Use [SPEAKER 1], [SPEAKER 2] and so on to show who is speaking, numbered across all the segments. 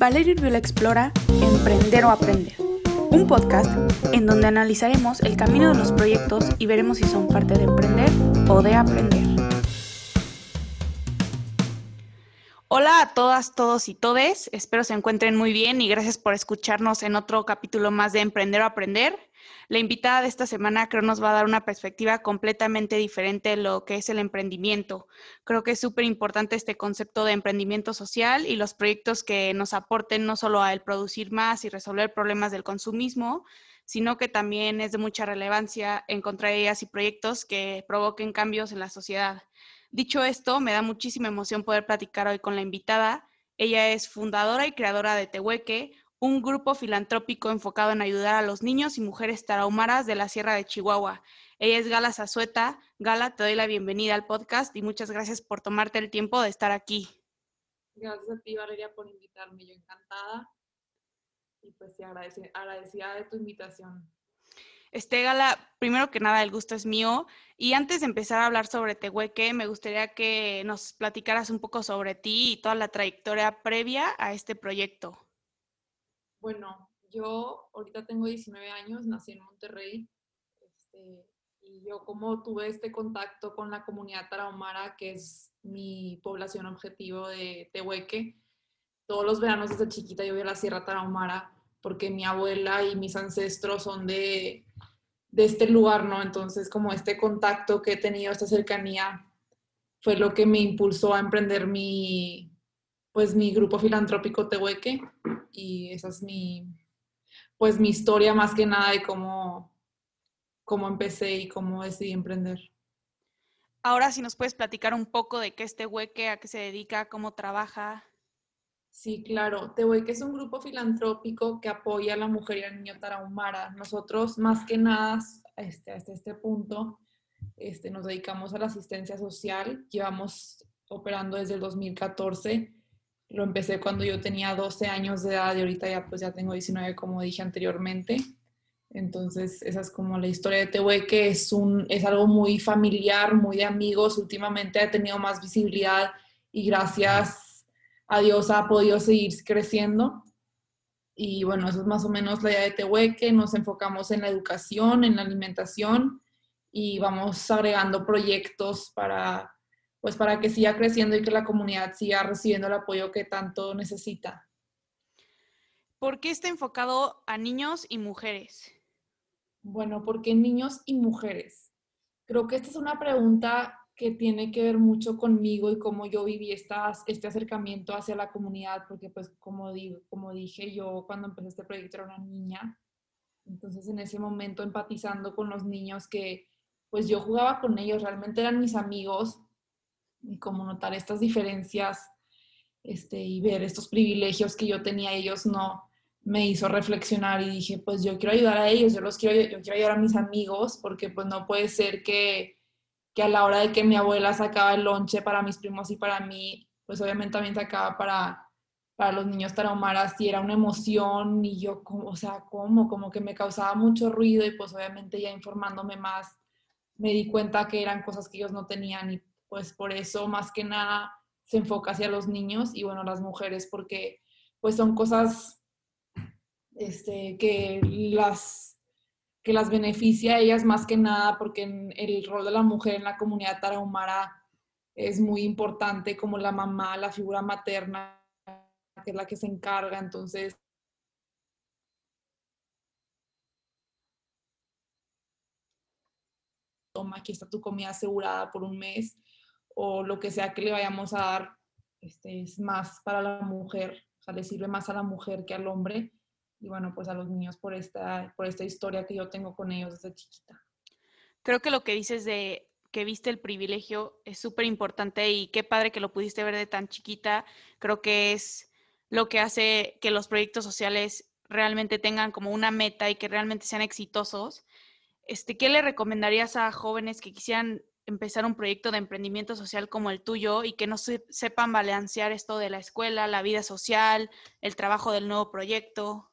[SPEAKER 1] Valeria Urbiola explora Emprender o Aprender, un podcast en donde analizaremos el camino de los proyectos y veremos si son parte de emprender o de aprender. Hola a todas, todos y todes, espero se encuentren muy bien y gracias por escucharnos en otro capítulo más de Emprender o Aprender. La invitada de esta semana creo nos va a dar una perspectiva completamente diferente de lo que es el emprendimiento. Creo que es súper importante este concepto de emprendimiento social y los proyectos que nos aporten no solo a el producir más y resolver problemas del consumismo, sino que también es de mucha relevancia encontrar ideas y proyectos que provoquen cambios en la sociedad. Dicho esto, me da muchísima emoción poder platicar hoy con la invitada. Ella es fundadora y creadora de Tehueque, un grupo filantrópico enfocado en ayudar a los niños y mujeres tarahumaras de la Sierra de Chihuahua. Ella es Gala Zazueta. Gala, te doy la bienvenida al podcast y muchas gracias por tomarte el tiempo de estar aquí.
[SPEAKER 2] Gracias a ti, Valeria, por invitarme. Yo encantada y pues agradecida de tu invitación.
[SPEAKER 1] Este, Gala, primero que nada, el gusto es mío. Y antes de empezar a hablar sobre Tehueque, me gustaría que nos platicaras un poco sobre ti y toda la trayectoria previa a este proyecto.
[SPEAKER 2] Bueno, yo ahorita tengo 19 años, nací en Monterrey, este, y yo como tuve este contacto con la comunidad tarahumara, que es mi población objetivo de Tehueque, todos los veranos desde chiquita yo voy a la Sierra Tarahumara, porque mi abuela y mis ancestros son de, de este lugar, ¿no? Entonces, como este contacto que he tenido, esta cercanía, fue lo que me impulsó a emprender mi, pues, mi grupo filantrópico Tehueque y esa es mi, pues mi historia más que nada de cómo, cómo empecé y cómo decidí emprender.
[SPEAKER 1] Ahora si nos puedes platicar un poco de qué es Tehueque, a qué se dedica, cómo trabaja.
[SPEAKER 2] Sí, claro. Tehueque es un grupo filantrópico que apoya a la mujer y al niño tarahumara. Nosotros, más que nada, este, hasta este punto, este, nos dedicamos a la asistencia social. Llevamos operando desde el 2014 lo empecé cuando yo tenía 12 años de edad y ahorita ya pues ya tengo 19 como dije anteriormente. Entonces, esa es como la historia de Tehueque, es, un, es algo muy familiar, muy de amigos. Últimamente ha tenido más visibilidad y gracias a Dios ha podido seguir creciendo. Y bueno, eso es más o menos la idea de Tehueque. Nos enfocamos en la educación, en la alimentación y vamos agregando proyectos para pues para que siga creciendo y que la comunidad siga recibiendo el apoyo que tanto necesita.
[SPEAKER 1] ¿Por qué está enfocado a niños y mujeres?
[SPEAKER 2] Bueno, porque niños y mujeres. Creo que esta es una pregunta que tiene que ver mucho conmigo y cómo yo viví este acercamiento hacia la comunidad, porque pues como, digo, como dije, yo cuando empecé este proyecto era una niña, entonces en ese momento empatizando con los niños que pues yo jugaba con ellos, realmente eran mis amigos, y como notar estas diferencias este, y ver estos privilegios que yo tenía, ellos no, me hizo reflexionar y dije, pues yo quiero ayudar a ellos, yo los quiero, yo quiero ayudar a mis amigos, porque pues no puede ser que, que a la hora de que mi abuela sacaba el lonche para mis primos y para mí, pues obviamente también sacaba para, para los niños tarahumaras y era una emoción y yo, o sea, como, como que me causaba mucho ruido y pues obviamente ya informándome más, me di cuenta que eran cosas que ellos no tenían y pues por eso más que nada se enfoca hacia los niños y bueno, las mujeres, porque pues son cosas este, que, las, que las beneficia a ellas más que nada, porque el rol de la mujer en la comunidad tarahumara es muy importante, como la mamá, la figura materna, que es la que se encarga, entonces toma, aquí está tu comida asegurada por un mes o lo que sea que le vayamos a dar este, es más para la mujer, o sea, le sirve más a la mujer que al hombre y bueno, pues a los niños por esta, por esta historia que yo tengo con ellos desde chiquita.
[SPEAKER 1] Creo que lo que dices de que viste el privilegio es súper importante y qué padre que lo pudiste ver de tan chiquita. Creo que es lo que hace que los proyectos sociales realmente tengan como una meta y que realmente sean exitosos. Este, ¿Qué le recomendarías a jóvenes que quisieran empezar un proyecto de emprendimiento social como el tuyo y que no sepan balancear esto de la escuela, la vida social, el trabajo del nuevo proyecto?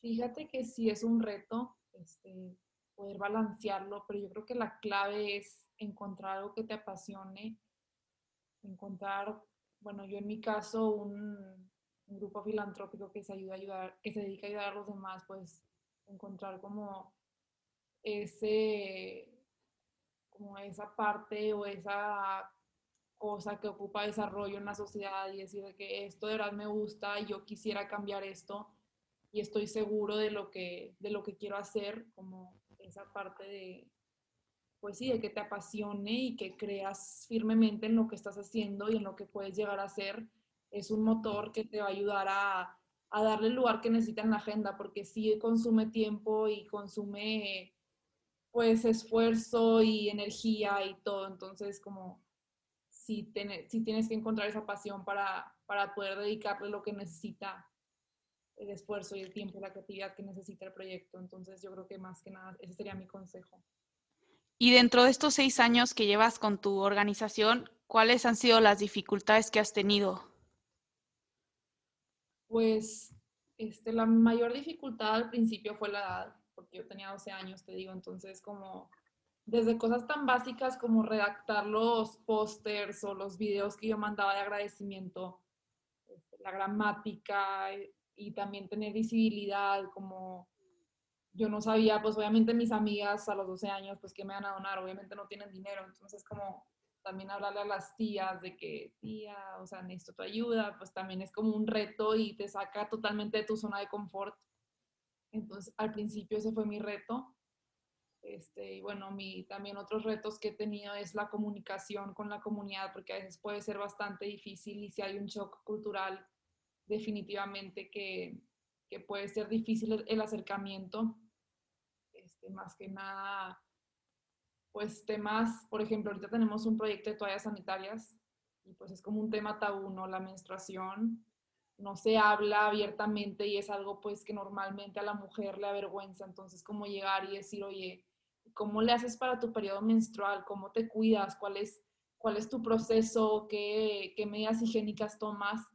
[SPEAKER 2] Fíjate que sí es un reto este, poder balancearlo, pero yo creo que la clave es encontrar algo que te apasione, encontrar, bueno, yo en mi caso, un, un grupo filantrópico que se ayuda a ayudar, que se dedica a ayudar a los demás, pues encontrar como ese, como esa parte o esa cosa que ocupa desarrollo en la sociedad y decir que esto de verdad me gusta yo quisiera cambiar esto y estoy seguro de lo que, de lo que quiero hacer, como esa parte de, pues sí, de que te apasione y que creas firmemente en lo que estás haciendo y en lo que puedes llegar a ser, es un motor que te va a ayudar a, a darle el lugar que necesita en la agenda, porque sí consume tiempo y consume pues esfuerzo y energía y todo, entonces como si, si tienes que encontrar esa pasión para, para poder dedicarle lo que necesita el esfuerzo y el tiempo y la creatividad que necesita el proyecto. Entonces yo creo que más que nada ese sería mi consejo.
[SPEAKER 1] Y dentro de estos seis años que llevas con tu organización, ¿cuáles han sido las dificultades que has tenido?
[SPEAKER 2] Pues este, la mayor dificultad al principio fue la edad, porque yo tenía 12 años, te digo, entonces como desde cosas tan básicas como redactar los pósters o los videos que yo mandaba de agradecimiento, este, la gramática eh, y también tener visibilidad, como yo no sabía, pues obviamente mis amigas a los 12 años, pues que me van a donar, obviamente no tienen dinero, entonces como también hablarle a las tías de que, tía, o sea, necesito tu ayuda, pues también es como un reto y te saca totalmente de tu zona de confort. Entonces, al principio ese fue mi reto. Este, y bueno, mi, también otros retos que he tenido es la comunicación con la comunidad, porque a veces puede ser bastante difícil y si hay un shock cultural, definitivamente que, que puede ser difícil el acercamiento. Este, más que nada, pues temas, por ejemplo, ahorita tenemos un proyecto de toallas sanitarias y pues es como un tema tabú, ¿no? La menstruación no se habla abiertamente y es algo pues que normalmente a la mujer le avergüenza, entonces como llegar y decir, oye, ¿cómo le haces para tu periodo menstrual? ¿Cómo te cuidas? ¿Cuál es, cuál es tu proceso? ¿Qué, qué medidas higiénicas tomas?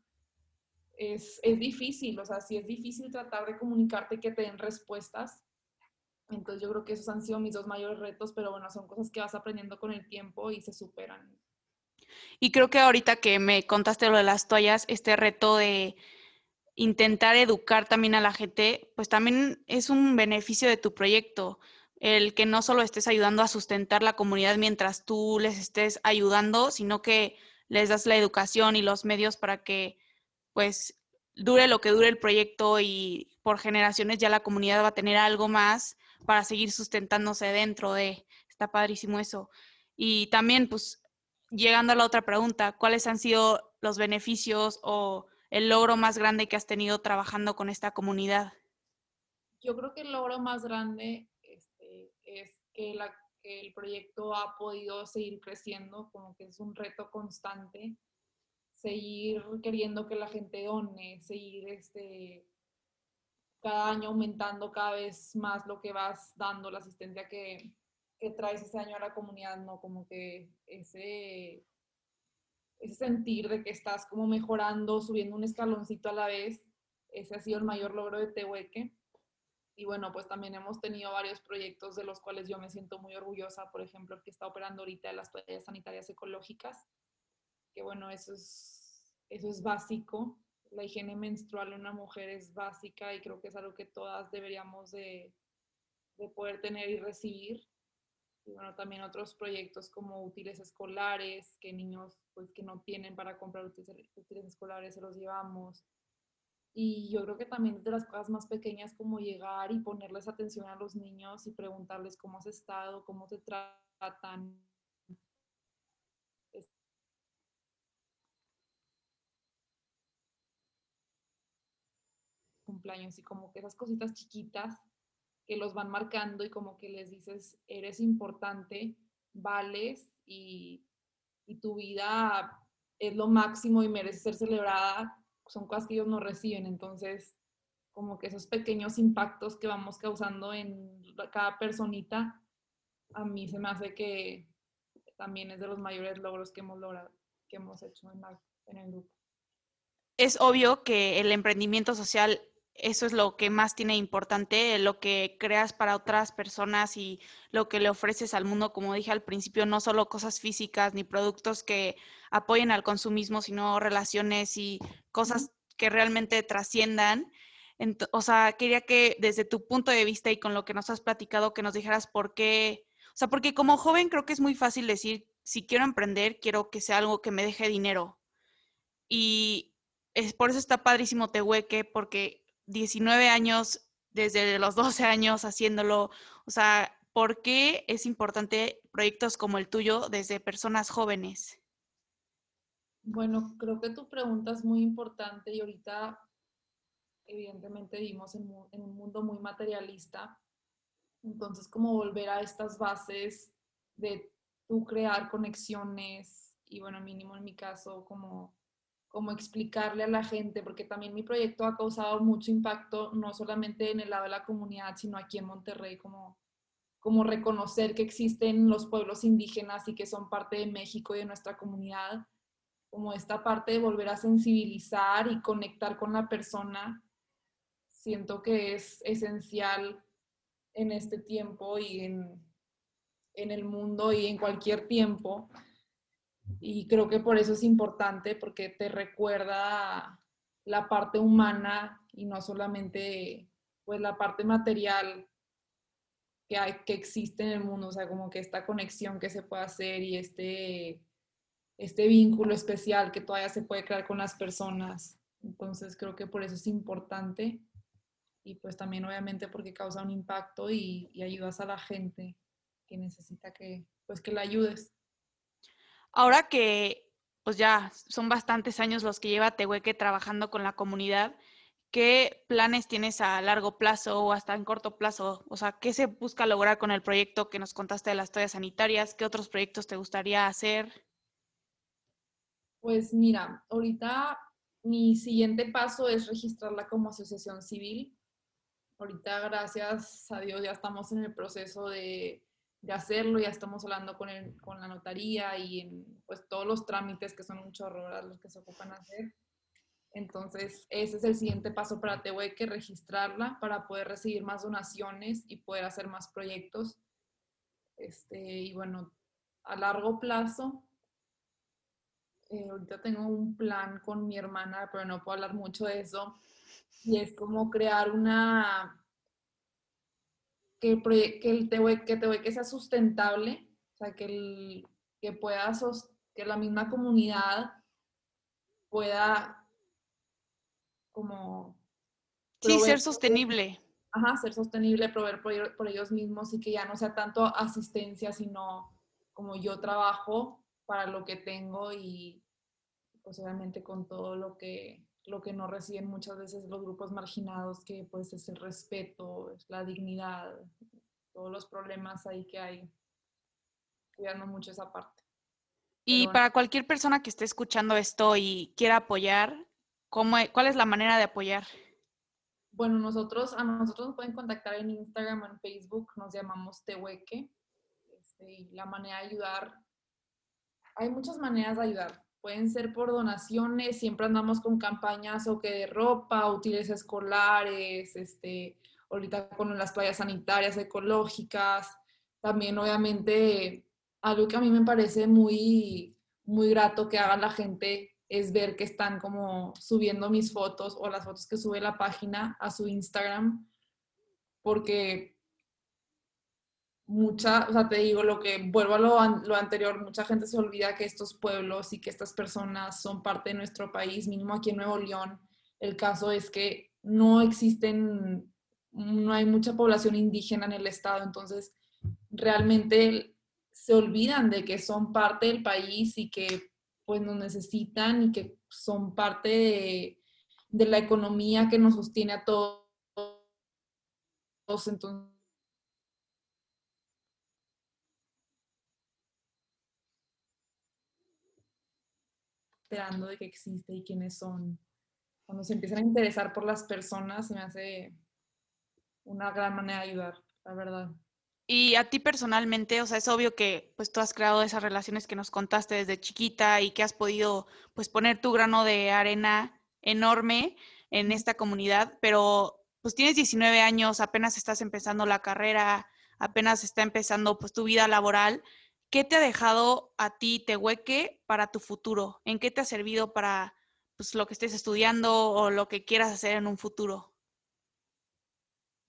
[SPEAKER 2] Es, es, difícil, o sea, sí es difícil tratar de comunicarte que te den respuestas. Entonces yo creo que esos han sido mis dos mayores retos, pero bueno, son cosas que vas aprendiendo con el tiempo y se superan.
[SPEAKER 1] Y creo que ahorita que me contaste lo de las toallas, este reto de intentar educar también a la gente, pues también es un beneficio de tu proyecto el que no solo estés ayudando a sustentar la comunidad mientras tú les estés ayudando, sino que les das la educación y los medios para que pues dure lo que dure el proyecto y por generaciones ya la comunidad va a tener algo más para seguir sustentándose dentro de. Está padrísimo eso. Y también pues llegando a la otra pregunta, ¿cuáles han sido los beneficios o el logro más grande que has tenido trabajando con esta comunidad?
[SPEAKER 2] Yo creo que el logro más grande es que, el proyecto ha podido seguir creciendo, como que es un reto constante, seguir queriendo que la gente done, seguir este, cada año aumentando cada vez más lo que vas dando, la asistencia que, que traes ese año a la comunidad, ¿no? Como que ese, ese sentir de que estás como mejorando, subiendo un escaloncito a la vez, ese ha sido el mayor logro de Tehueque. Y bueno, pues también hemos tenido varios proyectos de los cuales yo me siento muy orgullosa, por ejemplo, el que está operando ahorita las toallas sanitarias ecológicas, que bueno, eso es, eso es básico. La higiene menstrual en una mujer es básica y creo que es algo que todas deberíamos de, de poder tener y recibir. Y bueno, también otros proyectos como útiles escolares, que niños pues que no tienen para comprar útiles, escolares se los llevamos y yo creo que también de las cosas más pequeñas como llegar y ponerles atención a los niños y preguntarles cómo has estado, cómo te tratan. Cumpleaños y como que esas cositas chiquitas que los van marcando y como que les dices, eres importante, vales y, y tu vida es lo máximo y merece ser celebrada son cosas que ellos no reciben, entonces como que esos pequeños impactos que vamos causando en cada personita, a mí se me hace que también es de los mayores logros que hemos logrado, que hemos hecho en, en el grupo.
[SPEAKER 1] Es obvio que el emprendimiento social eso es lo que más tiene importante, lo que creas para otras personas y lo que le ofreces al mundo, como dije al principio, no solo cosas físicas ni productos que apoyen al consumismo, sino relaciones y cosas que realmente trasciendan. o sea, quería que desde tu punto de vista y con lo que nos has platicado, que nos dijeras por qué, o sea, porque como joven creo que es muy fácil decir, si quiero emprender, quiero que sea algo que me deje dinero. Y es, por eso está padrísimo Tehueque, porque 19 años, desde los 12 años haciéndolo, o sea, ¿por qué es importante proyectos como el tuyo desde personas jóvenes?
[SPEAKER 2] Bueno, creo que tu pregunta es muy importante y ahorita evidentemente vivimos en, un mundo muy materialista. Entonces, como volver a estas bases de tú crear conexiones y, bueno, mínimo en mi caso, como, como explicarle a la gente, porque también mi proyecto ha causado mucho impacto, no solamente en el lado de la comunidad, sino aquí en Monterrey, como, como reconocer que existen los pueblos indígenas y que son parte de México y de nuestra comunidad como esta parte de volver a sensibilizar y conectar con la persona, siento que es esencial en este tiempo y en, en el mundo y en cualquier tiempo. Y creo que por eso es importante, porque te recuerda la parte humana y no solamente pues la parte material que, hay, que existe en el mundo, o sea, como que esta conexión que se puede hacer y este este vínculo especial que todavía se puede crear con las personas. Entonces creo que por eso es importante y pues también obviamente porque causa un impacto y, ayudas a la gente que necesita que pues que la ayudes.
[SPEAKER 1] Ahora que pues ya son bastantes años los que lleva Tehueque trabajando con la comunidad, ¿qué planes tienes a largo plazo o hasta en corto plazo? O sea, ¿qué se busca lograr con el proyecto que nos contaste de las toallas sanitarias? ¿Qué otros proyectos te gustaría hacer?
[SPEAKER 2] Pues mira, ahorita mi siguiente paso es registrarla como asociación civil. Ahorita, gracias a Dios, ya estamos en el proceso de, hacerlo, ya estamos hablando con, con la notaría y en pues, todos los trámites que son un chorro los que se ocupan hacer. Entonces, ese es el siguiente paso para Tehueque, registrarla para poder recibir más donaciones y poder hacer más proyectos. Este, y bueno, a largo plazo, eh, ahorita tengo un plan con mi hermana, pero no puedo hablar mucho de eso, y es como crear una, que, que el que, que sea sustentable, o sea, que, el, que pueda, que la misma comunidad pueda como...
[SPEAKER 1] Sí, ser sostenible.
[SPEAKER 2] ajá, ser sostenible, proveer por, por ellos mismos y que ya no sea tanto asistencia, sino como yo trabajo para lo que tengo y pues obviamente con todo lo que, lo que no reciben muchas veces los grupos marginados, que pues es el respeto, es la dignidad, todos los problemas ahí que hay, cuidando mucho esa parte.
[SPEAKER 1] Y para cualquier persona que esté escuchando esto y quiera apoyar, ¿cómo, e, ¿cuál es la manera de apoyar?
[SPEAKER 2] Bueno, nosotros, a nosotros nos pueden contactar en Instagram o en Facebook, nos llamamos Tehueque. Este, y la manera de ayudar hay muchas maneras de ayudar. Pueden ser por donaciones, siempre andamos con campañas o que de ropa, útiles escolares, este, ahorita con las playas sanitarias ecológicas. También, obviamente, algo que a mí me parece muy, muy grato que haga la gente es ver que están como subiendo mis fotos o las fotos que sube la página a su Instagram, porque mucha, o sea, te digo lo que, vuelvo a lo, anterior, mucha gente se olvida que estos pueblos y que estas personas son parte de nuestro país, mínimo aquí en Nuevo León. El caso es que no existen, no hay mucha población indígena en el estado, entonces realmente se olvidan de que son parte del país y que pues nos necesitan y que son parte de, de la economía que nos sostiene a todos. Entonces, de que existe y quiénes son. Cuando se empiezan a interesar por las personas, se me hace una gran manera de ayudar, la verdad.
[SPEAKER 1] Y a ti personalmente, o sea, es obvio que pues tú has creado esas relaciones que nos contaste desde chiquita y que has podido pues poner tu grano de arena enorme en esta comunidad, pero pues tienes 19 años, apenas estás empezando la carrera, apenas está empezando pues tu vida laboral ¿qué te ha dejado a ti Tehueque para tu futuro? ¿En qué te ha servido para, pues, lo que estés estudiando o lo que quieras hacer en un futuro?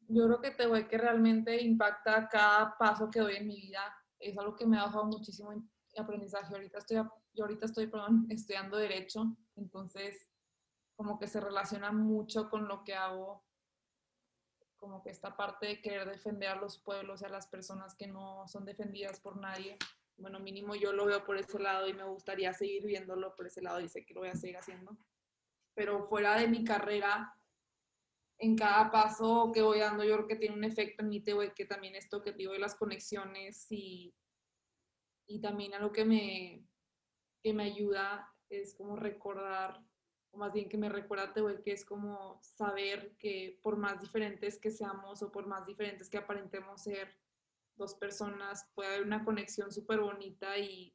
[SPEAKER 2] Yo creo que te voy que realmente impacta cada paso que doy en mi vida. Es algo que me ha dejado muchísimo aprendizaje. Ahorita estoy, yo ahorita estoy, perdón, estudiando Derecho, entonces como que se relaciona mucho con lo que hago, como que esta parte de querer defender a los pueblos y a las personas que no son defendidas por nadie. Bueno, mínimo yo lo veo por ese lado y me gustaría seguir viéndolo por ese lado y sé que lo voy a seguir haciendo. Pero fuera de mi carrera, en cada paso que voy dando, yo creo que tiene un efecto en mí, que también esto que digo de las conexiones y, y también algo que me, que me ayuda es como recordar, o más bien que me recuerda, te voy, que es como saber que por más diferentes que seamos o por más diferentes que aparentemos ser dos personas, puede haber una conexión súper bonita y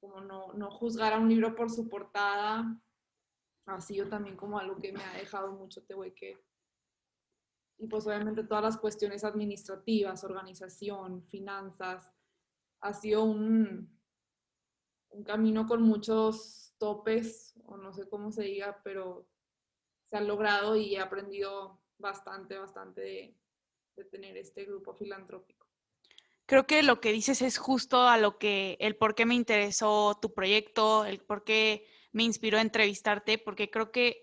[SPEAKER 2] como no, no juzgar a un libro por su portada, ha sido también como algo que me ha dejado mucho que Y pues obviamente todas las cuestiones administrativas, organización, finanzas, ha sido un, un camino con muchos topes, o no sé cómo se diga, pero se ha logrado y he aprendido bastante, bastante de, tener este grupo filantrópico.
[SPEAKER 1] Creo que lo que dices es justo a lo que, el por qué me interesó tu proyecto, el por qué me inspiró entrevistarte, porque creo que,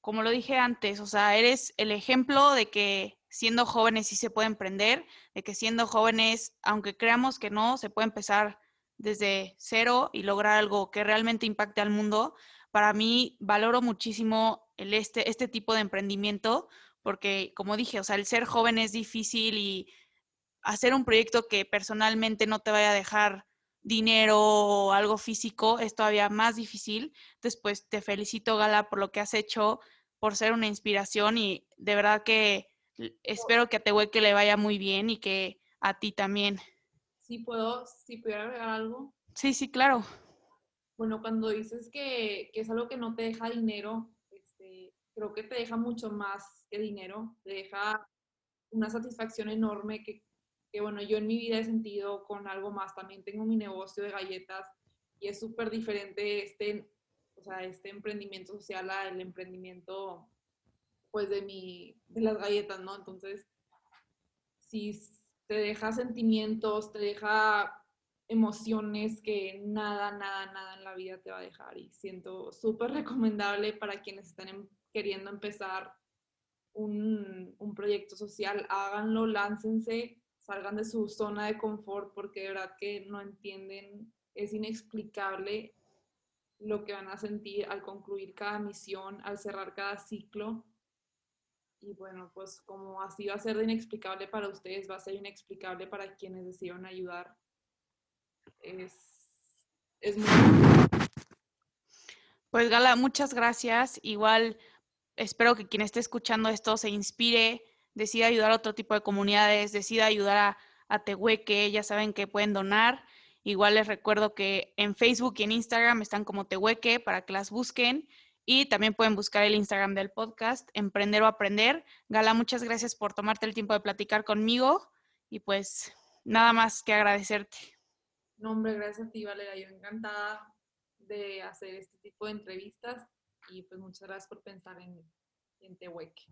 [SPEAKER 1] como lo dije antes, o sea, eres el ejemplo de que siendo jóvenes sí se puede emprender, de que siendo jóvenes, aunque creamos que no, se puede empezar desde cero y lograr algo que realmente impacte al mundo. Para mí, valoro muchísimo el este, este tipo de emprendimiento, porque como dije, o sea, el ser joven es difícil y hacer un proyecto que personalmente no te vaya a dejar dinero o algo físico es todavía más difícil. Entonces, pues te felicito, Gala, por lo que has hecho, por ser una inspiración y de verdad que espero que a Tehueque le vaya muy bien y que a ti también.
[SPEAKER 2] Sí, puedo, si pudiera agregar algo.
[SPEAKER 1] Sí, sí, claro.
[SPEAKER 2] Bueno, cuando dices que, que es algo que no te deja dinero, este, creo que te deja mucho más que dinero, te deja una satisfacción enorme que que bueno, yo en mi vida he sentido con algo más. También tengo mi negocio de galletas y es súper diferente este, o sea, este emprendimiento social al emprendimiento pues de, mi, de las galletas, ¿no? Entonces, si te deja sentimientos, te deja emociones que nada, nada, nada en la vida te va a dejar. Y siento súper recomendable para quienes están em, queriendo empezar un, un, proyecto social, háganlo, láncense salgan de su zona de confort porque de verdad que no entienden, es inexplicable lo que van a sentir al concluir cada misión, al cerrar cada ciclo. Y bueno, pues como así va a ser de inexplicable para ustedes, va a ser inexplicable para quienes decidieron ayudar. Es, muy...
[SPEAKER 1] Pues Gala, muchas gracias. Igual espero que quien esté escuchando esto se inspire decida ayudar a otro tipo de comunidades, decida ayudar a, a Tehueque, ya saben que pueden donar. Igual les recuerdo que en Facebook y en Instagram están como Tehueque para que las busquen. Y también pueden buscar el Instagram del podcast, Emprender o Aprender. Gala, muchas gracias por tomarte el tiempo de platicar conmigo. Y pues nada más que agradecerte.
[SPEAKER 2] No, hombre, gracias a ti, Valeria. Yo encantada de hacer este tipo de entrevistas y pues muchas gracias por pensar en, en Tehueque.